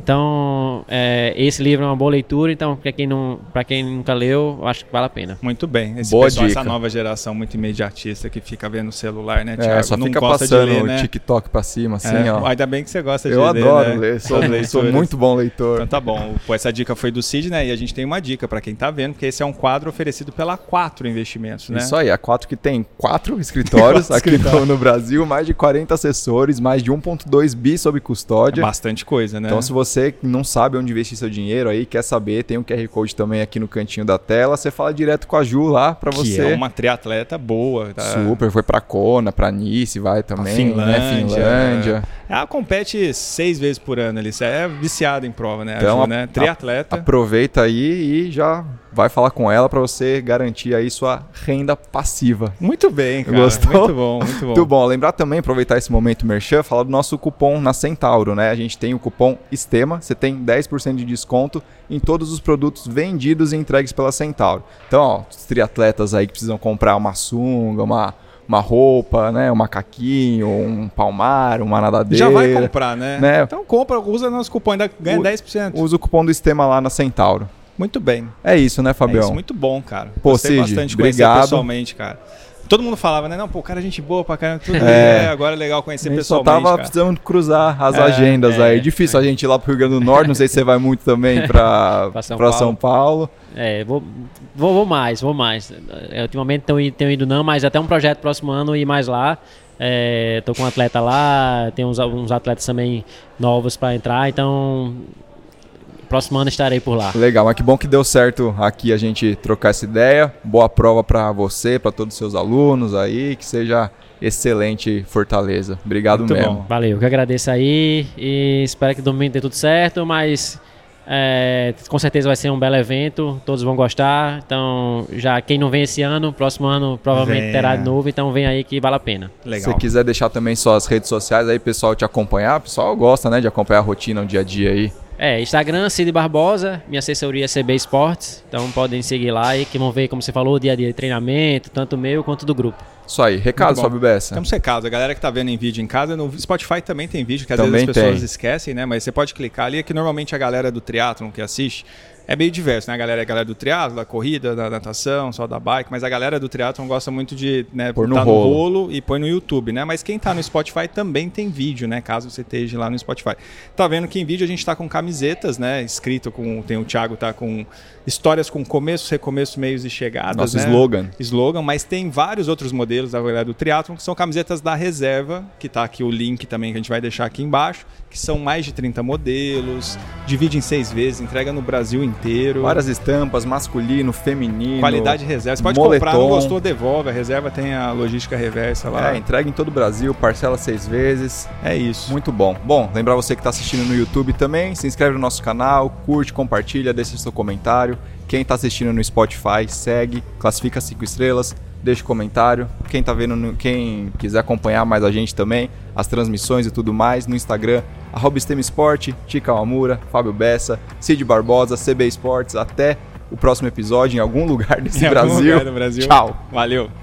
Então, é, esse livro é uma boa leitura, então, para quem, não, quem nunca leu, acho que vale a pena. Muito bem. Esse boa pessoal, dica. essa nova geração muito imediatista que fica vendo o celular, né, Thiago? É, só não fica passando ler, né? o TikTok para cima, assim, é, ó. Ainda bem que você gosta de Eu ler, Eu adoro né? ler, sou, sou muito bom leitor. Então tá bom. Pô, essa dica foi do Cid, né? E a gente tem uma dica para quem tá vendo, porque esse é um quadro oferecido pela Quatro Investimentos, né? Isso aí, a Quatro que tem quatro escritórios aqui no, no Brasil, mais de 40 assessores, mais de 1.2 bi sob custódia. É bastante coisa, né? Então se você não sabe onde investir seu dinheiro aí, quer saber, tem o um QR Code também aqui no cantinho da tela, você fala direto com a Ju lá para você. Que é uma triatleta boa. Tá? Super, foi para Kona, para Nice, vai também, Finlândia. Né? Finlândia. Ela compete seis vezes por ano ali, você é viciado em prova, né? Então, Ju, né? Triatleta. Aproveita aí e já vai falar com ela para você garantir aí sua renda passiva. Muito bem, cara. Gostou? Muito bom, muito bom. Muito bom. Lembrar também, aproveitar esse momento merchan, falar do nosso cupom na Centauro, né? A gente tem o cupom Estema, você tem 10% de desconto em todos os produtos vendidos e entregues pela Centauro. Então, ó, os triatletas aí que precisam comprar uma sunga, uma uma roupa, né, um macaquinho, um palmar, uma nadadeira. Já vai comprar, né? né? Então compra, usa nosso cupom, ainda ganha o, 10%. Usa o cupom do Estema lá na Centauro. Muito bem. É isso, né, Fabião? É isso, muito bom, cara. Pô, Gostei Cid, bastante obrigado. pessoalmente, cara. Todo mundo falava, né? Não, pô, cara, é gente boa pra caramba, tudo é. é agora é legal conhecer a pessoalmente. Só tava cara. precisando cruzar as é, agendas é, aí. Difícil a gente ir lá pro Rio Grande do Norte, não sei se você vai muito também pra, pra, São, pra Paulo. São Paulo. É, vou, vou, vou mais, vou mais. É, ultimamente tenho, tenho ido não, mas até um projeto próximo ano ir mais lá. É, tô com um atleta lá, tem uns, uns atletas também novos para entrar, então próximo ano estarei por lá. Legal, mas que bom que deu certo aqui a gente trocar essa ideia. Boa prova para você, para todos os seus alunos aí, que seja excelente Fortaleza. Obrigado Muito mesmo. Bom. Valeu, que agradeço aí e espero que domingo dê tudo certo, mas é, com certeza vai ser um belo evento, todos vão gostar. Então, já quem não vem esse ano, próximo ano provavelmente vem. terá de novo, então vem aí que vale a pena. Legal. Se você quiser deixar também suas redes sociais aí, pessoal te acompanhar, o pessoal gosta, né, de acompanhar a rotina, o dia a dia aí. É, Instagram, Cid Barbosa, minha assessoria é CB Esportes, então podem seguir lá e que vão ver, como você falou, o dia a dia de treinamento, tanto meu quanto do grupo. Isso aí, recado sobre o Bessa. Temos recado, a galera que tá vendo em vídeo em casa, no Spotify também tem vídeo, que às também vezes as pessoas tem. esquecem, né? Mas você pode clicar ali, é que normalmente a galera do triatlon que assiste, é meio diverso, né? A galera a galera do triatlo, da corrida, da natação, só da bike, mas a galera do triatlo gosta muito de né, pôr no, tá rolo. no rolo e põe no YouTube, né? Mas quem tá no Spotify também tem vídeo, né? Caso você esteja lá no Spotify. Tá vendo que em vídeo a gente tá com camisetas, né? Escrito com. Tem o Thiago tá com histórias com começos, recomeços, meios e chegadas. Nosso né? slogan. Slogan, mas tem vários outros modelos da galera do triatlo que são camisetas da reserva, que tá aqui o link também que a gente vai deixar aqui embaixo, que são mais de 30 modelos, divide em seis vezes, entrega no Brasil inteiro. Várias estampas, masculino, feminino. Qualidade reserva. Você pode moletom. comprar, não gostou, devolve. A reserva tem a logística reversa lá. É, entrega em todo o Brasil, parcela seis vezes. É isso. Muito bom. Bom, lembrar você que está assistindo no YouTube também, se inscreve no nosso canal, curte, compartilha, deixa seu comentário. Quem está assistindo no Spotify, segue, classifica cinco estrelas, deixa comentário. Quem tá vendo, no, quem quiser acompanhar mais a gente também, as transmissões e tudo mais, no Instagram, arroba Sport, Tica Amura, Fábio Bessa, Cid Barbosa, CB Esportes. Até o próximo episódio em algum lugar desse em Brasil. Lugar do Brasil. Tchau. Valeu.